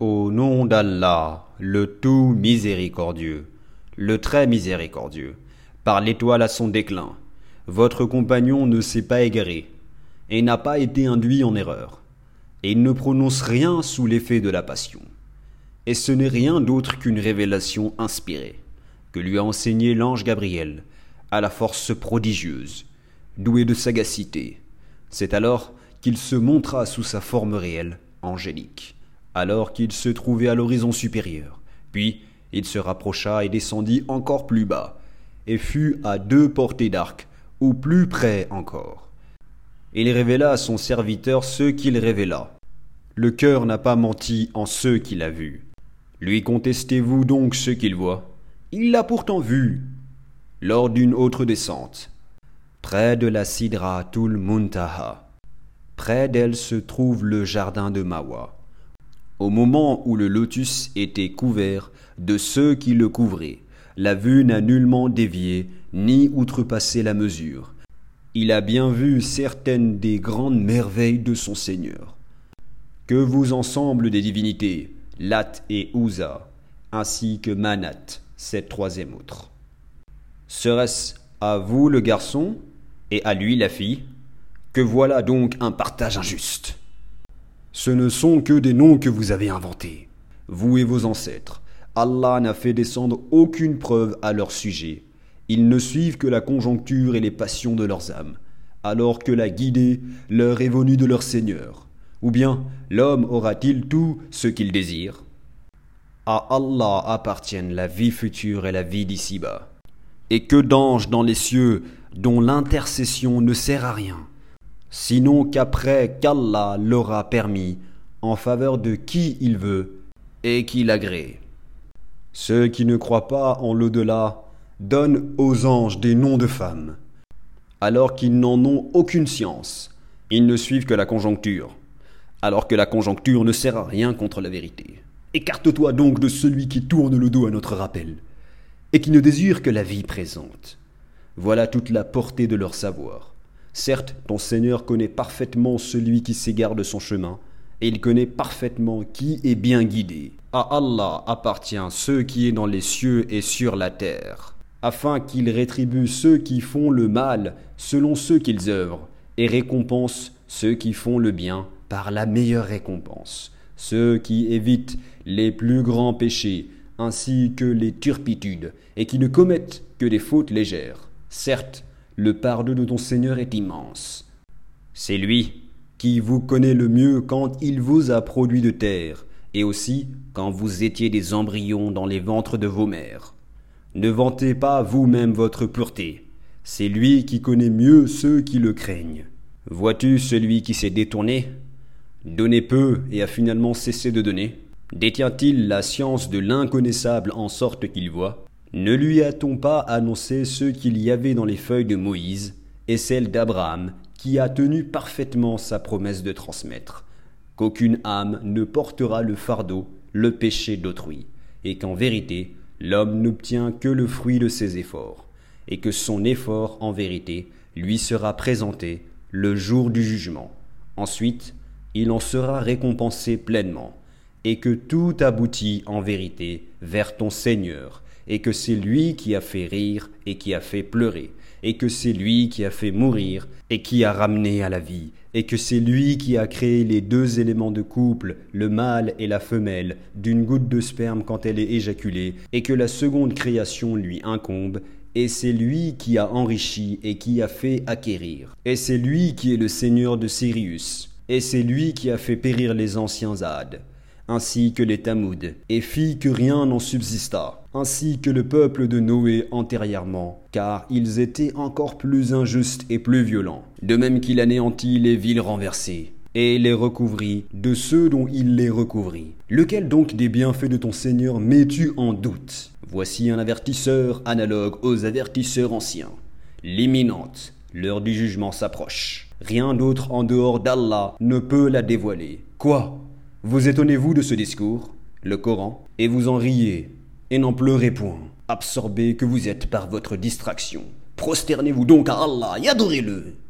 Au nom d'Allah, le tout miséricordieux, le très miséricordieux, par l'étoile à son déclin, votre compagnon ne s'est pas égaré et n'a pas été induit en erreur, et il ne prononce rien sous l'effet de la passion. Et ce n'est rien d'autre qu'une révélation inspirée, que lui a enseignée l'ange Gabriel, à la force prodigieuse, doué de sagacité. C'est alors qu'il se montra sous sa forme réelle, angélique alors qu'il se trouvait à l'horizon supérieur. Puis il se rapprocha et descendit encore plus bas, et fut à deux portées d'arc, ou plus près encore. Il révéla à son serviteur ce qu'il révéla. Le cœur n'a pas menti en ce qu'il a vu. Lui contestez-vous donc ce qu'il voit? Il l'a pourtant vu lors d'une autre descente, près de la Sidratul Muntaha. Près d'elle se trouve le jardin de Mawa au moment où le lotus était couvert de ceux qui le couvraient, la vue n'a nullement dévié ni outrepassé la mesure. Il a bien vu certaines des grandes merveilles de son Seigneur. Que vous ensemble des divinités, Lat et Ouza, ainsi que Manat, cette troisième autre. Serait-ce à vous le garçon et à lui la fille? Que voilà donc un partage injuste. Ce ne sont que des noms que vous avez inventés, vous et vos ancêtres. Allah n'a fait descendre aucune preuve à leur sujet. Ils ne suivent que la conjoncture et les passions de leurs âmes, alors que la guidée leur est venue de leur Seigneur. Ou bien l'homme aura-t-il tout ce qu'il désire? À Allah appartiennent la vie future et la vie d'ici-bas. Et que d'anges dans les cieux dont l'intercession ne sert à rien sinon qu'après qu'Allah l'aura permis en faveur de qui il veut et qu'il agrée. Ceux qui ne croient pas en l'au-delà donnent aux anges des noms de femmes, alors qu'ils n'en ont aucune science. Ils ne suivent que la conjoncture, alors que la conjoncture ne sert à rien contre la vérité. Écarte-toi donc de celui qui tourne le dos à notre rappel, et qui ne désire que la vie présente. Voilà toute la portée de leur savoir. Certes, ton Seigneur connaît parfaitement celui qui s'égare de son chemin, et il connaît parfaitement qui est bien guidé. À Allah appartient ce qui est dans les cieux et sur la terre, afin qu'il rétribue ceux qui font le mal selon ce qu'ils œuvrent, et récompense ceux qui font le bien par la meilleure récompense, ceux qui évitent les plus grands péchés, ainsi que les turpitudes, et qui ne commettent que des fautes légères. Certes, le pardon de ton Seigneur est immense. C'est lui qui vous connaît le mieux quand il vous a produit de terre, et aussi quand vous étiez des embryons dans les ventres de vos mères. Ne vantez pas vous-même votre pureté, c'est lui qui connaît mieux ceux qui le craignent. Vois-tu celui qui s'est détourné? Donné peu et a finalement cessé de donner Détient-il la science de l'inconnaissable en sorte qu'il voit? Ne lui a-t-on pas annoncé ce qu'il y avait dans les feuilles de Moïse et celles d'Abraham, qui a tenu parfaitement sa promesse de transmettre? Qu'aucune âme ne portera le fardeau, le péché d'autrui, et qu'en vérité, l'homme n'obtient que le fruit de ses efforts, et que son effort, en vérité, lui sera présenté le jour du jugement. Ensuite, il en sera récompensé pleinement, et que tout aboutit en vérité vers ton Seigneur, et que c'est lui qui a fait rire et qui a fait pleurer, et que c'est lui qui a fait mourir et qui a ramené à la vie, et que c'est lui qui a créé les deux éléments de couple, le mâle et la femelle, d'une goutte de sperme quand elle est éjaculée, et que la seconde création lui incombe, et c'est lui qui a enrichi et qui a fait acquérir, et c'est lui qui est le seigneur de Sirius, et c'est lui qui a fait périr les anciens Hades ainsi que les Tamouds, et fit que rien n'en subsista, ainsi que le peuple de Noé antérieurement, car ils étaient encore plus injustes et plus violents, de même qu'il anéantit les villes renversées, et les recouvrit de ceux dont il les recouvrit. Lequel donc des bienfaits de ton Seigneur mets-tu en doute? Voici un avertisseur analogue aux avertisseurs anciens. L'imminente, l'heure du jugement s'approche. Rien d'autre en dehors d'Allah ne peut la dévoiler. Quoi? Vous étonnez-vous de ce discours, le Coran, et vous en riez, et n'en pleurez point, absorbé que vous êtes par votre distraction. Prosternez-vous donc à Allah et adorez-le.